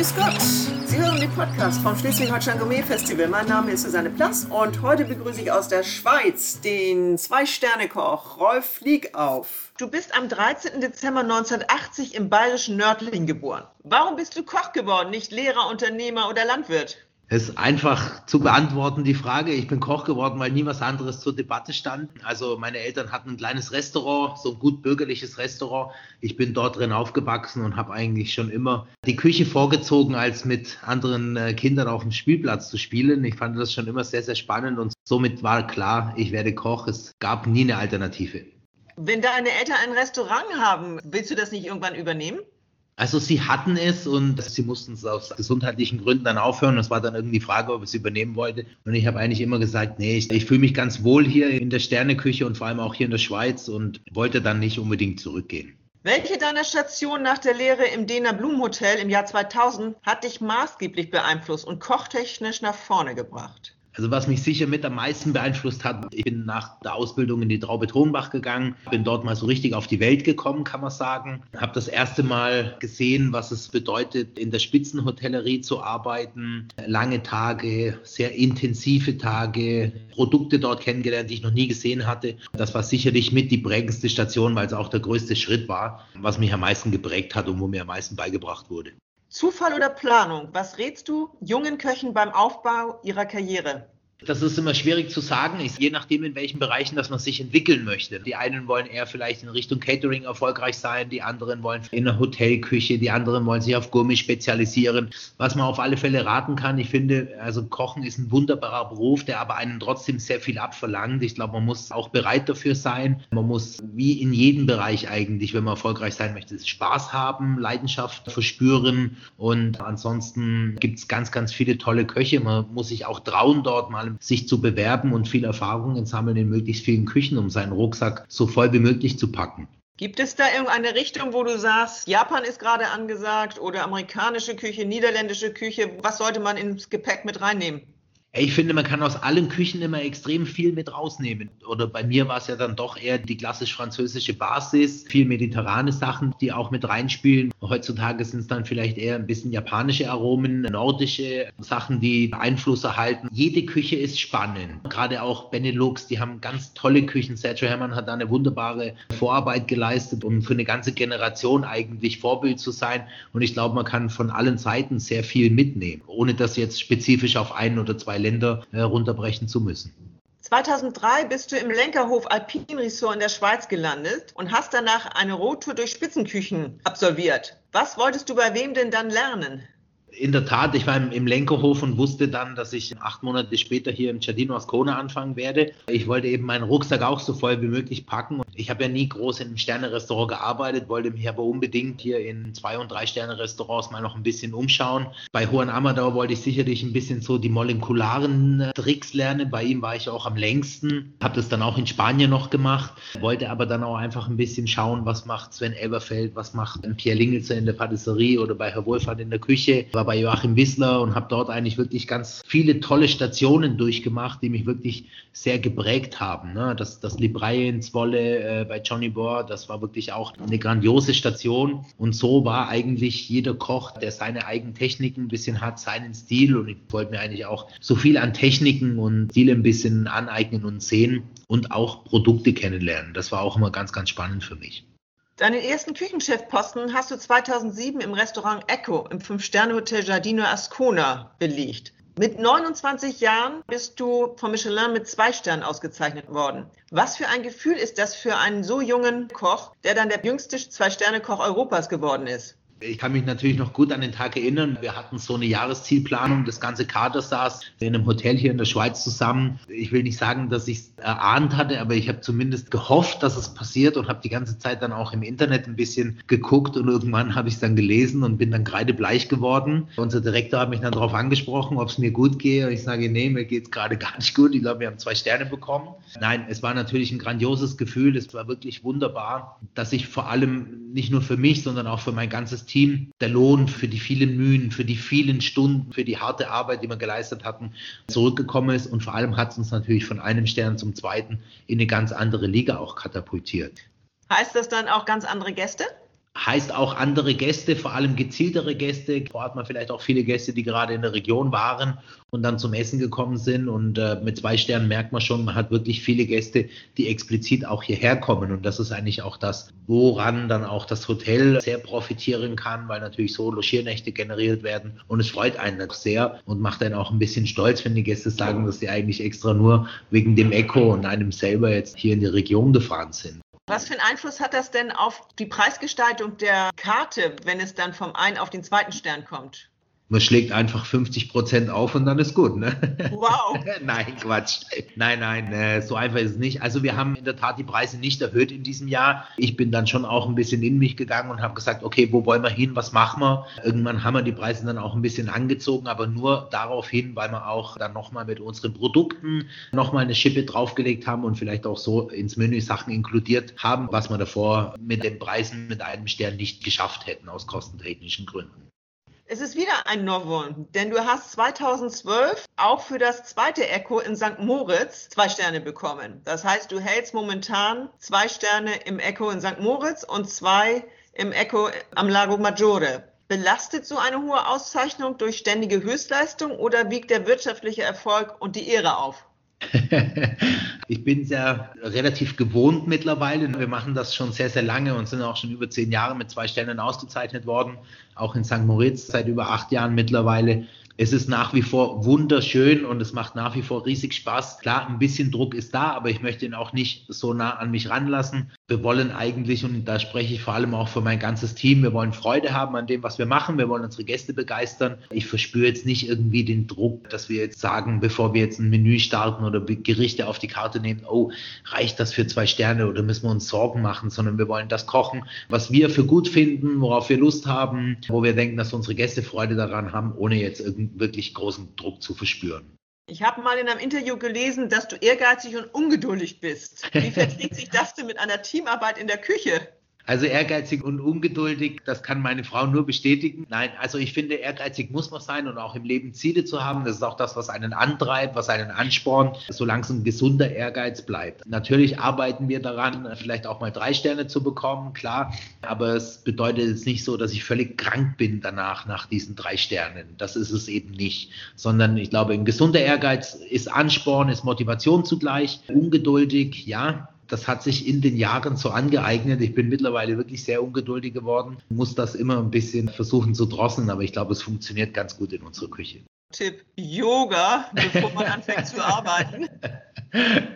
Grüß Gott! Sie hören den Podcast vom Schleswig-Holstein Gourmet Festival. Mein Name ist Susanne Plass und heute begrüße ich aus der Schweiz den Zwei-Sterne-Koch Rolf Liegauf. Du bist am 13. Dezember 1980 im bayerischen Nördlingen geboren. Warum bist du Koch geworden, nicht Lehrer, Unternehmer oder Landwirt? Es ist einfach zu beantworten, die Frage. Ich bin Koch geworden, weil nie was anderes zur Debatte stand. Also meine Eltern hatten ein kleines Restaurant, so ein gut bürgerliches Restaurant. Ich bin dort drin aufgewachsen und habe eigentlich schon immer die Küche vorgezogen, als mit anderen äh, Kindern auf dem Spielplatz zu spielen. Ich fand das schon immer sehr, sehr spannend und somit war klar, ich werde Koch. Es gab nie eine Alternative. Wenn deine Eltern ein Restaurant haben, willst du das nicht irgendwann übernehmen? Also sie hatten es und sie mussten es aus gesundheitlichen Gründen dann aufhören. Es war dann irgendwie die Frage, ob ich es übernehmen wollte. Und ich habe eigentlich immer gesagt, nee, ich, ich fühle mich ganz wohl hier in der Sterneküche und vor allem auch hier in der Schweiz und wollte dann nicht unbedingt zurückgehen. Welche deiner Stationen nach der Lehre im Dena Blum Hotel im Jahr 2000 hat dich maßgeblich beeinflusst und kochtechnisch nach vorne gebracht? Also was mich sicher mit am meisten beeinflusst hat, ich bin nach der Ausbildung in die Traube Thronbach gegangen, bin dort mal so richtig auf die Welt gekommen, kann man sagen. Habe das erste Mal gesehen, was es bedeutet, in der Spitzenhotellerie zu arbeiten. Lange Tage, sehr intensive Tage, Produkte dort kennengelernt, die ich noch nie gesehen hatte. Das war sicherlich mit die prägendste Station, weil es auch der größte Schritt war, was mich am meisten geprägt hat und wo mir am meisten beigebracht wurde. Zufall oder Planung? Was rätst du jungen Köchen beim Aufbau ihrer Karriere? Das ist immer schwierig zu sagen, je nachdem, in welchen Bereichen dass man sich entwickeln möchte. Die einen wollen eher vielleicht in Richtung Catering erfolgreich sein, die anderen wollen in der Hotelküche, die anderen wollen sich auf Gourmet spezialisieren. Was man auf alle Fälle raten kann, ich finde, also Kochen ist ein wunderbarer Beruf, der aber einen trotzdem sehr viel abverlangt. Ich glaube, man muss auch bereit dafür sein. Man muss wie in jedem Bereich eigentlich, wenn man erfolgreich sein möchte, Spaß haben, Leidenschaft verspüren und ansonsten gibt es ganz, ganz viele tolle Köche. Man muss sich auch trauen, dort mal sich zu bewerben und viel Erfahrungen sammeln in möglichst vielen Küchen, um seinen Rucksack so voll wie möglich zu packen. Gibt es da irgendeine Richtung, wo du sagst, Japan ist gerade angesagt oder amerikanische Küche, niederländische Küche? Was sollte man ins Gepäck mit reinnehmen? Ich finde, man kann aus allen Küchen immer extrem viel mit rausnehmen. Oder bei mir war es ja dann doch eher die klassisch-französische Basis, viel mediterrane Sachen, die auch mit reinspielen. Heutzutage sind es dann vielleicht eher ein bisschen japanische Aromen, nordische Sachen, die Einfluss erhalten. Jede Küche ist spannend. Gerade auch Benelux, die haben ganz tolle Küchen. Sergio Herrmann hat da eine wunderbare Vorarbeit geleistet, um für eine ganze Generation eigentlich Vorbild zu sein. Und ich glaube, man kann von allen Seiten sehr viel mitnehmen, ohne das jetzt spezifisch auf einen oder zwei Länder äh, runterbrechen zu müssen. 2003 bist du im Lenkerhof Alpin Resort in der Schweiz gelandet und hast danach eine Roadtour durch Spitzenküchen absolviert. Was wolltest du bei wem denn dann lernen? In der Tat, ich war im, im Lenkerhof und wusste dann, dass ich acht Monate später hier im Giardino Ascona anfangen werde. Ich wollte eben meinen Rucksack auch so voll wie möglich packen. Ich habe ja nie groß in einem Sterne-Restaurant gearbeitet, wollte mich aber unbedingt hier in zwei- und drei Sterne-Restaurants mal noch ein bisschen umschauen. Bei Juan Amador wollte ich sicherlich ein bisschen so die molekularen äh, Tricks lernen. Bei ihm war ich auch am längsten, habe das dann auch in Spanien noch gemacht, wollte aber dann auch einfach ein bisschen schauen, was macht Sven Elberfeld, was macht Pierre Lingelser in der Patisserie oder bei Herr Wohlfahrt in der Küche war bei Joachim Wissler und habe dort eigentlich wirklich ganz viele tolle Stationen durchgemacht, die mich wirklich sehr geprägt haben. Ne? Das, das in Zwolle äh, bei Johnny Bohr, das war wirklich auch eine grandiose Station. Und so war eigentlich jeder Koch, der seine eigenen Techniken ein bisschen hat, seinen Stil. Und ich wollte mir eigentlich auch so viel an Techniken und Stile ein bisschen aneignen und sehen und auch Produkte kennenlernen. Das war auch immer ganz, ganz spannend für mich. Deinen ersten Küchenchefposten hast du 2007 im Restaurant Echo im Fünf-Sterne-Hotel Giardino Ascona belegt. Mit 29 Jahren bist du von Michelin mit zwei Sternen ausgezeichnet worden. Was für ein Gefühl ist das für einen so jungen Koch, der dann der jüngste Zwei-Sterne-Koch Europas geworden ist? Ich kann mich natürlich noch gut an den Tag erinnern. Wir hatten so eine Jahreszielplanung. Das ganze Kader saß in einem Hotel hier in der Schweiz zusammen. Ich will nicht sagen, dass ich es erahnt hatte, aber ich habe zumindest gehofft, dass es passiert und habe die ganze Zeit dann auch im Internet ein bisschen geguckt und irgendwann habe ich es dann gelesen und bin dann kreidebleich geworden. Unser Direktor hat mich dann darauf angesprochen, ob es mir gut gehe. Und ich sage, nee, mir geht es gerade gar nicht gut. Ich glaube, wir haben zwei Sterne bekommen. Nein, es war natürlich ein grandioses Gefühl. Es war wirklich wunderbar, dass ich vor allem nicht nur für mich, sondern auch für mein ganzes Team der Lohn für die vielen Mühen, für die vielen Stunden, für die harte Arbeit, die wir geleistet hatten, zurückgekommen ist. Und vor allem hat es uns natürlich von einem Stern zum zweiten in eine ganz andere Liga auch katapultiert. Heißt das dann auch ganz andere Gäste? Heißt auch andere Gäste, vor allem gezieltere Gäste. Vor Ort mal vielleicht auch viele Gäste, die gerade in der Region waren und dann zum Essen gekommen sind. Und äh, mit zwei Sternen merkt man schon, man hat wirklich viele Gäste, die explizit auch hierher kommen. Und das ist eigentlich auch das, woran dann auch das Hotel sehr profitieren kann, weil natürlich so Logiernächte generiert werden. Und es freut einen sehr und macht einen auch ein bisschen stolz, wenn die Gäste sagen, dass sie eigentlich extra nur wegen dem Echo und einem selber jetzt hier in die Region gefahren sind. Was für einen Einfluss hat das denn auf die Preisgestaltung der Karte, wenn es dann vom einen auf den zweiten Stern kommt? Man schlägt einfach 50 Prozent auf und dann ist gut. Ne? Wow. nein, Quatsch. Nein, nein, äh, so einfach ist es nicht. Also wir haben in der Tat die Preise nicht erhöht in diesem Jahr. Ich bin dann schon auch ein bisschen in mich gegangen und habe gesagt, okay, wo wollen wir hin, was machen wir? Irgendwann haben wir die Preise dann auch ein bisschen angezogen, aber nur darauf hin, weil wir auch dann nochmal mit unseren Produkten nochmal eine Schippe draufgelegt haben und vielleicht auch so ins Menü Sachen inkludiert haben, was wir davor mit den Preisen mit einem Stern nicht geschafft hätten aus kostentechnischen Gründen. Es ist wieder ein Novum, denn du hast 2012 auch für das zweite Echo in St. Moritz zwei Sterne bekommen. Das heißt, du hältst momentan zwei Sterne im Echo in St. Moritz und zwei im Echo am Lago Maggiore. Belastet so eine hohe Auszeichnung durch ständige Höchstleistung oder wiegt der wirtschaftliche Erfolg und die Ehre auf? ich bin ja relativ gewohnt mittlerweile. Wir machen das schon sehr, sehr lange und sind auch schon über zehn Jahre mit zwei Sternen ausgezeichnet worden. Auch in St. Moritz seit über acht Jahren mittlerweile es ist nach wie vor wunderschön und es macht nach wie vor riesig Spaß. Klar, ein bisschen Druck ist da, aber ich möchte ihn auch nicht so nah an mich ranlassen. Wir wollen eigentlich, und da spreche ich vor allem auch für mein ganzes Team, wir wollen Freude haben an dem, was wir machen. Wir wollen unsere Gäste begeistern. Ich verspüre jetzt nicht irgendwie den Druck, dass wir jetzt sagen, bevor wir jetzt ein Menü starten oder Gerichte auf die Karte nehmen, oh, reicht das für zwei Sterne oder müssen wir uns Sorgen machen, sondern wir wollen das kochen, was wir für gut finden, worauf wir Lust haben, wo wir denken, dass unsere Gäste Freude daran haben, ohne jetzt wirklich großen Druck zu verspüren. Ich habe mal in einem Interview gelesen, dass du ehrgeizig und ungeduldig bist. Wie verträgt sich das denn mit einer Teamarbeit in der Küche? Also ehrgeizig und ungeduldig, das kann meine Frau nur bestätigen. Nein, also ich finde, ehrgeizig muss man sein und auch im Leben Ziele zu haben. Das ist auch das, was einen antreibt, was einen anspornt, solange es ein gesunder Ehrgeiz bleibt. Natürlich arbeiten wir daran, vielleicht auch mal drei Sterne zu bekommen, klar. Aber es bedeutet jetzt nicht so, dass ich völlig krank bin danach, nach diesen drei Sternen. Das ist es eben nicht. Sondern ich glaube, ein gesunder Ehrgeiz ist Ansporn, ist Motivation zugleich. Ungeduldig, ja, das hat sich in den Jahren so angeeignet. Ich bin mittlerweile wirklich sehr ungeduldig geworden, muss das immer ein bisschen versuchen zu drosseln, aber ich glaube, es funktioniert ganz gut in unserer Küche. Tipp Yoga, bevor man anfängt zu arbeiten.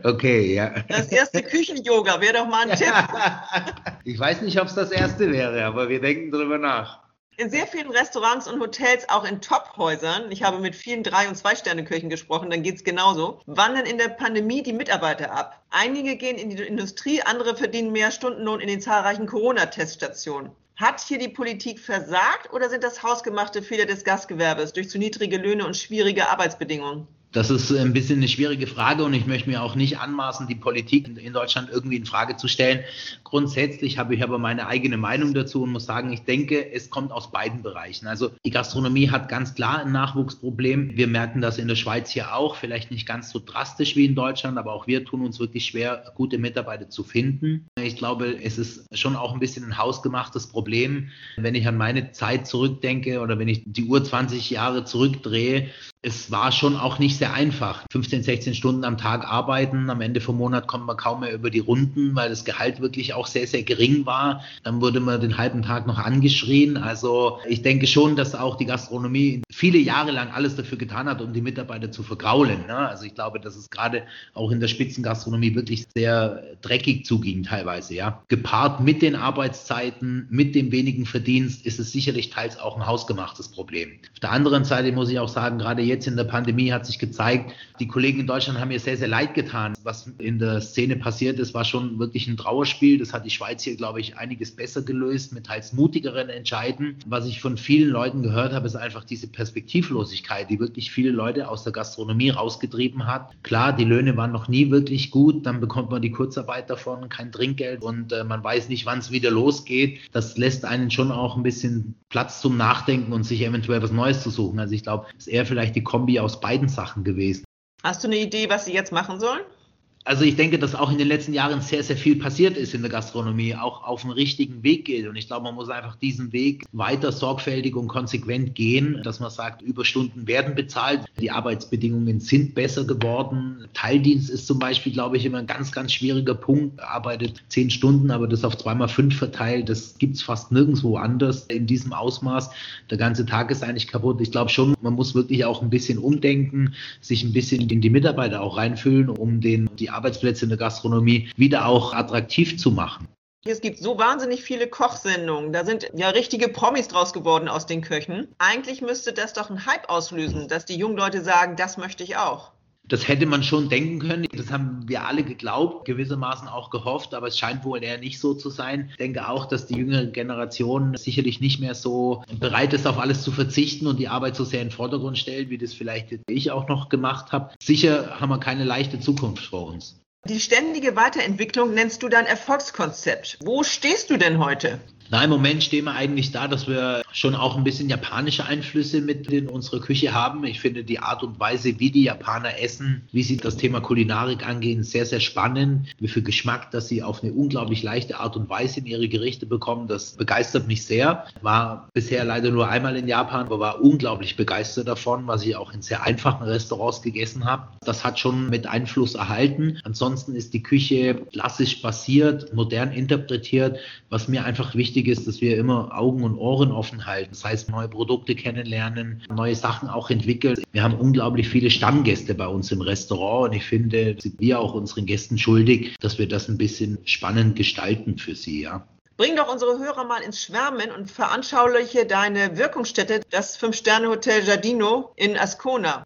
Okay, ja. Das erste Küchen-Yoga wäre doch mal ein Tipp. Ich weiß nicht, ob es das erste wäre, aber wir denken drüber nach. In sehr vielen Restaurants und Hotels, auch in Top-Häusern, ich habe mit vielen Drei- und Zwei-Sterne-Kirchen gesprochen, dann geht es genauso, wandern in der Pandemie die Mitarbeiter ab. Einige gehen in die Industrie, andere verdienen mehr Stundenlohn in den zahlreichen Corona-Teststationen. Hat hier die Politik versagt oder sind das hausgemachte Fehler des Gastgewerbes durch zu niedrige Löhne und schwierige Arbeitsbedingungen? Das ist ein bisschen eine schwierige Frage und ich möchte mir auch nicht anmaßen, die Politik in Deutschland irgendwie in Frage zu stellen. Grundsätzlich habe ich aber meine eigene Meinung dazu und muss sagen, ich denke, es kommt aus beiden Bereichen. Also die Gastronomie hat ganz klar ein Nachwuchsproblem. Wir merken das in der Schweiz hier auch, vielleicht nicht ganz so drastisch wie in Deutschland, aber auch wir tun uns wirklich schwer, gute Mitarbeiter zu finden. Ich glaube, es ist schon auch ein bisschen ein hausgemachtes Problem. Wenn ich an meine Zeit zurückdenke oder wenn ich die Uhr 20 Jahre zurückdrehe, es war schon auch nicht sehr einfach. 15, 16 Stunden am Tag arbeiten, am Ende vom Monat kommt man kaum mehr über die Runden, weil das Gehalt wirklich auch sehr, sehr gering war. Dann wurde man den halben Tag noch angeschrien. Also ich denke schon, dass auch die Gastronomie viele Jahre lang alles dafür getan hat, um die Mitarbeiter zu vergraulen. Ne? Also ich glaube, dass es gerade auch in der Spitzengastronomie wirklich sehr dreckig zuging teilweise. Ja, gepaart mit den Arbeitszeiten, mit dem wenigen Verdienst ist es sicherlich teils auch ein hausgemachtes Problem. Auf der anderen Seite muss ich auch sagen, gerade jetzt jetzt in der Pandemie hat sich gezeigt, die Kollegen in Deutschland haben mir sehr, sehr leid getan. Was in der Szene passiert ist, war schon wirklich ein Trauerspiel. Das hat die Schweiz hier, glaube ich, einiges besser gelöst mit teils mutigeren Entscheiden. Was ich von vielen Leuten gehört habe, ist einfach diese Perspektivlosigkeit, die wirklich viele Leute aus der Gastronomie rausgetrieben hat. Klar, die Löhne waren noch nie wirklich gut. Dann bekommt man die Kurzarbeit davon, kein Trinkgeld und äh, man weiß nicht, wann es wieder losgeht. Das lässt einen schon auch ein bisschen Platz zum Nachdenken und sich eventuell was Neues zu suchen. Also ich glaube, es ist eher vielleicht die Kombi aus beiden Sachen gewesen. Hast du eine Idee, was sie jetzt machen sollen? Also ich denke, dass auch in den letzten Jahren sehr, sehr viel passiert ist in der Gastronomie, auch auf dem richtigen Weg geht. Und ich glaube, man muss einfach diesen Weg weiter sorgfältig und konsequent gehen, dass man sagt, Überstunden werden bezahlt, die Arbeitsbedingungen sind besser geworden. Teildienst ist zum Beispiel, glaube ich, immer ein ganz, ganz schwieriger Punkt. Arbeitet zehn Stunden, aber das auf zweimal fünf verteilt, das gibt es fast nirgendwo anders in diesem Ausmaß. Der ganze Tag ist eigentlich kaputt. Ich glaube schon, man muss wirklich auch ein bisschen umdenken, sich ein bisschen in die Mitarbeiter auch reinfühlen, um den, die Arbeitsplätze in der Gastronomie wieder auch attraktiv zu machen. Es gibt so wahnsinnig viele Kochsendungen. Da sind ja richtige Promis draus geworden aus den Köchen. Eigentlich müsste das doch einen Hype auslösen, dass die jungen Leute sagen, das möchte ich auch. Das hätte man schon denken können. Das haben wir alle geglaubt, gewissermaßen auch gehofft, aber es scheint wohl eher nicht so zu sein. Ich denke auch, dass die jüngere Generation sicherlich nicht mehr so bereit ist, auf alles zu verzichten und die Arbeit so sehr in den Vordergrund stellt, wie das vielleicht ich auch noch gemacht habe. Sicher haben wir keine leichte Zukunft vor uns. Die ständige Weiterentwicklung nennst du dein Erfolgskonzept. Wo stehst du denn heute? Na, im Moment stehen wir eigentlich da, dass wir schon auch ein bisschen japanische Einflüsse mit in unserer Küche haben. Ich finde die Art und Weise, wie die Japaner essen, wie sie das Thema Kulinarik angehen, sehr, sehr spannend. Wie viel Geschmack, dass sie auf eine unglaublich leichte Art und Weise in ihre Gerichte bekommen, das begeistert mich sehr. War bisher leider nur einmal in Japan, aber war unglaublich begeistert davon, was ich auch in sehr einfachen Restaurants gegessen habe. Das hat schon mit Einfluss erhalten. Ansonsten ist die Küche klassisch basiert, modern interpretiert, was mir einfach wichtig wichtig ist, dass wir immer Augen und Ohren offen halten. Das heißt, neue Produkte kennenlernen, neue Sachen auch entwickeln. Wir haben unglaublich viele Stammgäste bei uns im Restaurant und ich finde, sind wir auch unseren Gästen schuldig, dass wir das ein bisschen spannend gestalten für sie, ja. Bring doch unsere Hörer mal ins Schwärmen und veranschauliche deine Wirkungsstätte, das Fünf-Sterne-Hotel Giardino in Ascona.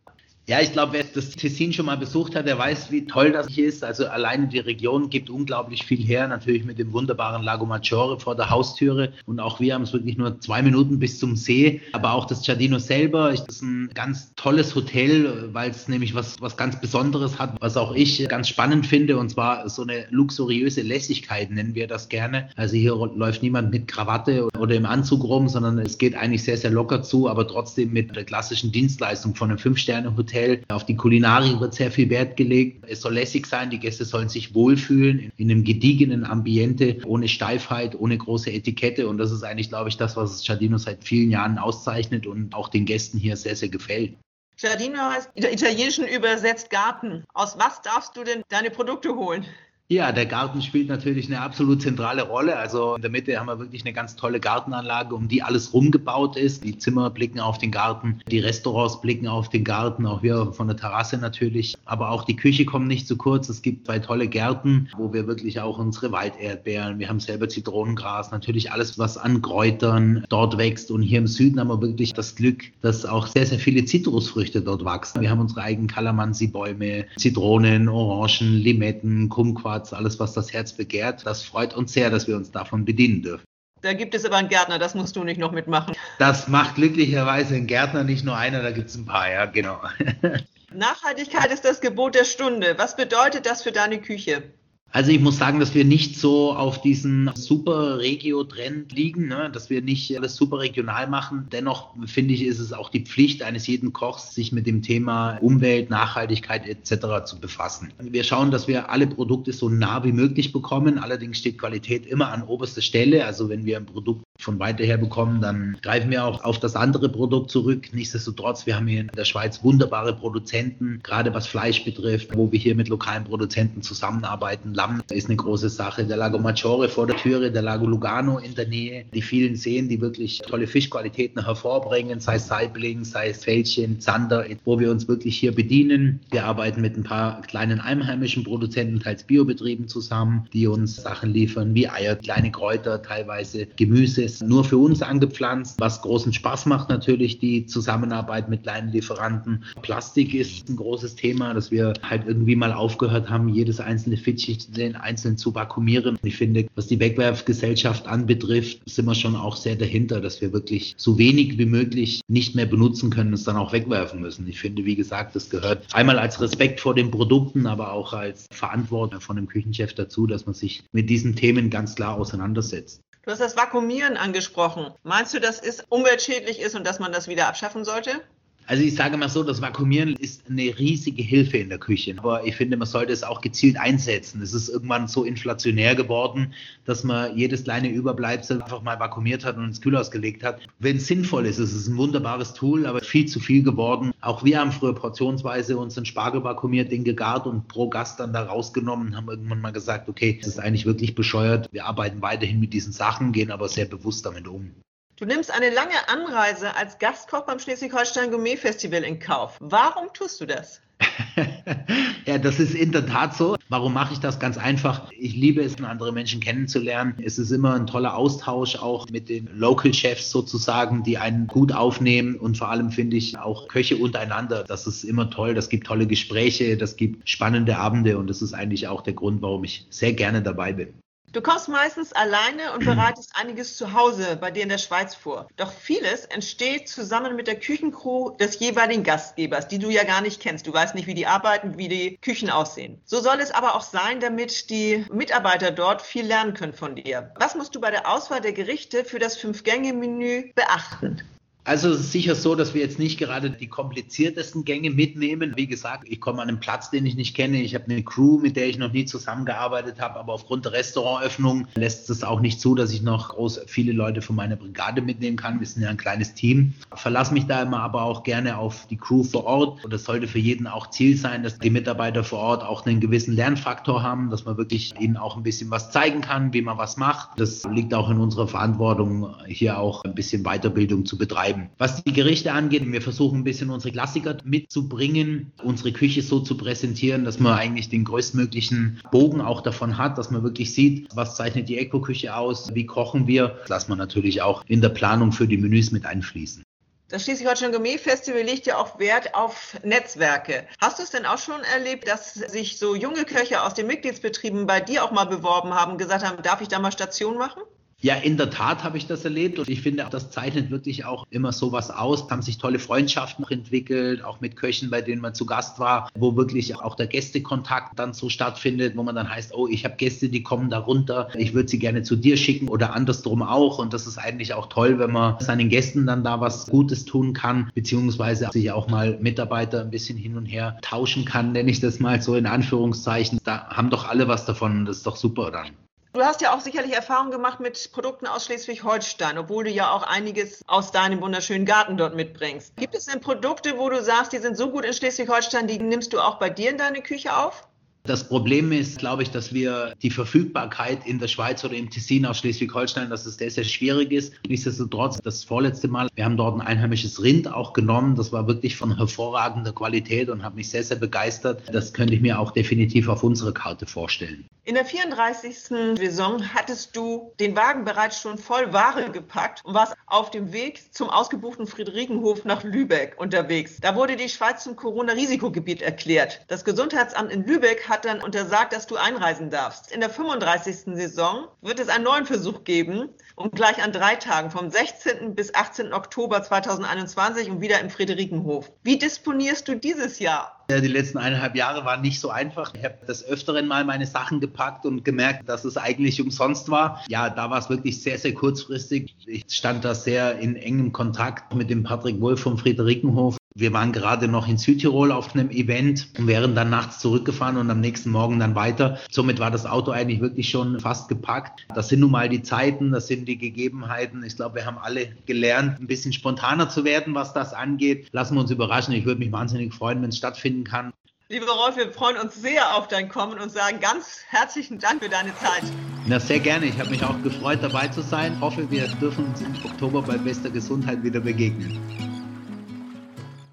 Ja, ich glaube, wer das Tessin schon mal besucht hat, der weiß, wie toll das hier ist. Also alleine die Region gibt unglaublich viel her, natürlich mit dem wunderbaren Lago Maggiore vor der Haustüre. Und auch wir haben es wirklich nur zwei Minuten bis zum See. Aber auch das Giardino selber ist ein ganz tolles Hotel, weil es nämlich was, was ganz Besonderes hat, was auch ich ganz spannend finde. Und zwar so eine luxuriöse Lässigkeit nennen wir das gerne. Also hier läuft niemand mit Krawatte oder im Anzug rum, sondern es geht eigentlich sehr, sehr locker zu, aber trotzdem mit der klassischen Dienstleistung von einem Fünf-Sterne-Hotel Hotel. Auf die Kulinarik wird sehr viel Wert gelegt. Es soll lässig sein, die Gäste sollen sich wohlfühlen in einem gediegenen Ambiente, ohne Steifheit, ohne große Etikette. Und das ist eigentlich, glaube ich, das, was Giardino seit vielen Jahren auszeichnet und auch den Gästen hier sehr, sehr gefällt. Giardino heißt in der italienischen übersetzt Garten. Aus was darfst du denn deine Produkte holen? Ja, der Garten spielt natürlich eine absolut zentrale Rolle. Also in der Mitte haben wir wirklich eine ganz tolle Gartenanlage, um die alles rumgebaut ist. Die Zimmer blicken auf den Garten, die Restaurants blicken auf den Garten, auch wir von der Terrasse natürlich. Aber auch die Küche kommt nicht zu kurz. Es gibt zwei tolle Gärten, wo wir wirklich auch unsere Walderdbeeren, wir haben selber Zitronengras, natürlich alles, was an Kräutern dort wächst. Und hier im Süden haben wir wirklich das Glück, dass auch sehr, sehr viele Zitrusfrüchte dort wachsen. Wir haben unsere eigenen Kalamansi-Bäume, Zitronen, Orangen, Limetten, Kumquat Schwarz, alles, was das Herz begehrt. Das freut uns sehr, dass wir uns davon bedienen dürfen. Da gibt es aber einen Gärtner, das musst du nicht noch mitmachen. Das macht glücklicherweise ein Gärtner, nicht nur einer, da gibt es ein paar, ja, genau. Nachhaltigkeit ist das Gebot der Stunde. Was bedeutet das für deine Küche? Also ich muss sagen, dass wir nicht so auf diesen super Regio-Trend liegen, ne? dass wir nicht alles super regional machen. Dennoch finde ich, ist es auch die Pflicht eines jeden Kochs, sich mit dem Thema Umwelt, Nachhaltigkeit etc. zu befassen. Wir schauen, dass wir alle Produkte so nah wie möglich bekommen. Allerdings steht Qualität immer an oberster Stelle. Also wenn wir ein Produkt von weiter her bekommen, dann greifen wir auch auf das andere Produkt zurück. Nichtsdestotrotz, wir haben hier in der Schweiz wunderbare Produzenten, gerade was Fleisch betrifft, wo wir hier mit lokalen Produzenten zusammenarbeiten. Lamm ist eine große Sache. Der Lago Maggiore vor der Türe, der Lago Lugano in der Nähe, die vielen Seen, die wirklich tolle Fischqualitäten hervorbringen, sei es Saibling, sei es Fältchen, Zander, wo wir uns wirklich hier bedienen. Wir arbeiten mit ein paar kleinen einheimischen Produzenten, teils Biobetrieben zusammen, die uns Sachen liefern, wie Eier, kleine Kräuter, teilweise Gemüse ist nur für uns angepflanzt, was großen Spaß macht natürlich, die Zusammenarbeit mit kleinen Lieferanten. Plastik ist ein großes Thema, dass wir halt irgendwie mal aufgehört haben, jedes einzelne Fittschichten einzeln zu vakuumieren. Ich finde, was die Wegwerfgesellschaft anbetrifft, sind wir schon auch sehr dahinter, dass wir wirklich so wenig wie möglich nicht mehr benutzen können und es dann auch wegwerfen müssen. Ich finde, wie gesagt, das gehört einmal als Respekt vor den Produkten, aber auch als Verantwortung von dem Küchenchef dazu, dass man sich mit diesen Themen ganz klar auseinandersetzt. Du hast das Vakuumieren angesprochen. Meinst du, dass es umweltschädlich ist und dass man das wieder abschaffen sollte? Also ich sage mal so, das Vakuumieren ist eine riesige Hilfe in der Küche. Aber ich finde, man sollte es auch gezielt einsetzen. Es ist irgendwann so inflationär geworden, dass man jedes kleine Überbleibsel einfach mal vakuumiert hat und ins Kühlhaus gelegt hat. Wenn es sinnvoll ist, es ist ein wunderbares Tool, aber viel zu viel geworden. Auch wir haben früher portionsweise unseren Spargel vakuumiert, den gegart und pro Gast dann da rausgenommen, haben irgendwann mal gesagt, okay, das ist eigentlich wirklich bescheuert. Wir arbeiten weiterhin mit diesen Sachen, gehen aber sehr bewusst damit um. Du nimmst eine lange Anreise als Gastkoch beim Schleswig-Holstein Gourmet Festival in Kauf. Warum tust du das? ja, das ist in der Tat so. Warum mache ich das? Ganz einfach. Ich liebe es, andere Menschen kennenzulernen. Es ist immer ein toller Austausch auch mit den Local Chefs sozusagen, die einen gut aufnehmen und vor allem finde ich auch Köche untereinander. Das ist immer toll. Das gibt tolle Gespräche, das gibt spannende Abende und das ist eigentlich auch der Grund, warum ich sehr gerne dabei bin. Du kommst meistens alleine und bereitest einiges zu Hause bei dir in der Schweiz vor. Doch vieles entsteht zusammen mit der Küchencrew des jeweiligen Gastgebers, die du ja gar nicht kennst. Du weißt nicht, wie die arbeiten, wie die Küchen aussehen. So soll es aber auch sein, damit die Mitarbeiter dort viel lernen können von dir. Was musst du bei der Auswahl der Gerichte für das Fünf-Gänge-Menü beachten? Also es ist sicher so, dass wir jetzt nicht gerade die kompliziertesten Gänge mitnehmen. Wie gesagt, ich komme an einen Platz, den ich nicht kenne. Ich habe eine Crew, mit der ich noch nie zusammengearbeitet habe, aber aufgrund der Restaurantöffnung lässt es auch nicht zu, dass ich noch groß viele Leute von meiner Brigade mitnehmen kann. Wir sind ja ein kleines Team. Verlasse mich da immer aber auch gerne auf die Crew vor Ort. Und das sollte für jeden auch Ziel sein, dass die Mitarbeiter vor Ort auch einen gewissen Lernfaktor haben, dass man wirklich ihnen auch ein bisschen was zeigen kann, wie man was macht. Das liegt auch in unserer Verantwortung, hier auch ein bisschen Weiterbildung zu betreiben bleiben. Was die Gerichte angeht, wir versuchen ein bisschen unsere Klassiker mitzubringen, unsere Küche so zu präsentieren, dass man eigentlich den größtmöglichen Bogen auch davon hat, dass man wirklich sieht, was zeichnet die Eco-Küche aus, wie kochen wir. Das lassen wir natürlich auch in der Planung für die Menüs mit einfließen. Das Schleswig-Holstein Gourmet-Festival legt ja auch Wert auf Netzwerke. Hast du es denn auch schon erlebt, dass sich so junge Köche aus den Mitgliedsbetrieben bei dir auch mal beworben haben gesagt haben, darf ich da mal Station machen? Ja, in der Tat habe ich das erlebt und ich finde, das zeichnet wirklich auch immer sowas aus. Haben sich tolle Freundschaften entwickelt, auch mit Köchen, bei denen man zu Gast war, wo wirklich auch der Gästekontakt dann so stattfindet, wo man dann heißt, oh, ich habe Gäste, die kommen da runter, ich würde sie gerne zu dir schicken oder andersrum auch. Und das ist eigentlich auch toll, wenn man seinen Gästen dann da was Gutes tun kann, beziehungsweise sich auch mal Mitarbeiter ein bisschen hin und her tauschen kann, nenne ich das mal so in Anführungszeichen. Da haben doch alle was davon. Das ist doch super dann. Du hast ja auch sicherlich Erfahrung gemacht mit Produkten aus Schleswig-Holstein, obwohl du ja auch einiges aus deinem wunderschönen Garten dort mitbringst. Gibt es denn Produkte, wo du sagst, die sind so gut in Schleswig-Holstein, die nimmst du auch bei dir in deine Küche auf? Das Problem ist, glaube ich, dass wir die Verfügbarkeit in der Schweiz oder im Tessin aus Schleswig-Holstein, dass es sehr, sehr schwierig ist. Nichtsdestotrotz, das vorletzte Mal, wir haben dort ein einheimisches Rind auch genommen. Das war wirklich von hervorragender Qualität und hat mich sehr, sehr begeistert. Das könnte ich mir auch definitiv auf unsere Karte vorstellen. In der 34. Saison hattest du den Wagen bereits schon voll Ware gepackt und warst auf dem Weg zum ausgebuchten Friederikenhof nach Lübeck unterwegs. Da wurde die Schweiz zum Corona-Risikogebiet erklärt. Das Gesundheitsamt in Lübeck hat dann untersagt, dass du einreisen darfst. In der 35. Saison wird es einen neuen Versuch geben und gleich an drei Tagen vom 16. bis 18. Oktober 2021 und wieder im Friederikenhof. Wie disponierst du dieses Jahr? Die letzten eineinhalb Jahre waren nicht so einfach. Ich habe das öfteren mal meine Sachen gepackt und gemerkt, dass es eigentlich umsonst war. Ja, da war es wirklich sehr, sehr kurzfristig. Ich stand da sehr in engem Kontakt mit dem Patrick Wolf vom Friederikenhof wir waren gerade noch in Südtirol auf einem Event und wären dann nachts zurückgefahren und am nächsten Morgen dann weiter. Somit war das Auto eigentlich wirklich schon fast gepackt. Das sind nun mal die Zeiten, das sind die Gegebenheiten. Ich glaube, wir haben alle gelernt, ein bisschen spontaner zu werden, was das angeht. Lassen wir uns überraschen. Ich würde mich wahnsinnig freuen, wenn es stattfinden kann. Lieber Rolf, wir freuen uns sehr auf dein Kommen und sagen ganz herzlichen Dank für deine Zeit. Na, sehr gerne. Ich habe mich auch gefreut, dabei zu sein. Ich hoffe, wir dürfen uns im Oktober bei bester Gesundheit wieder begegnen.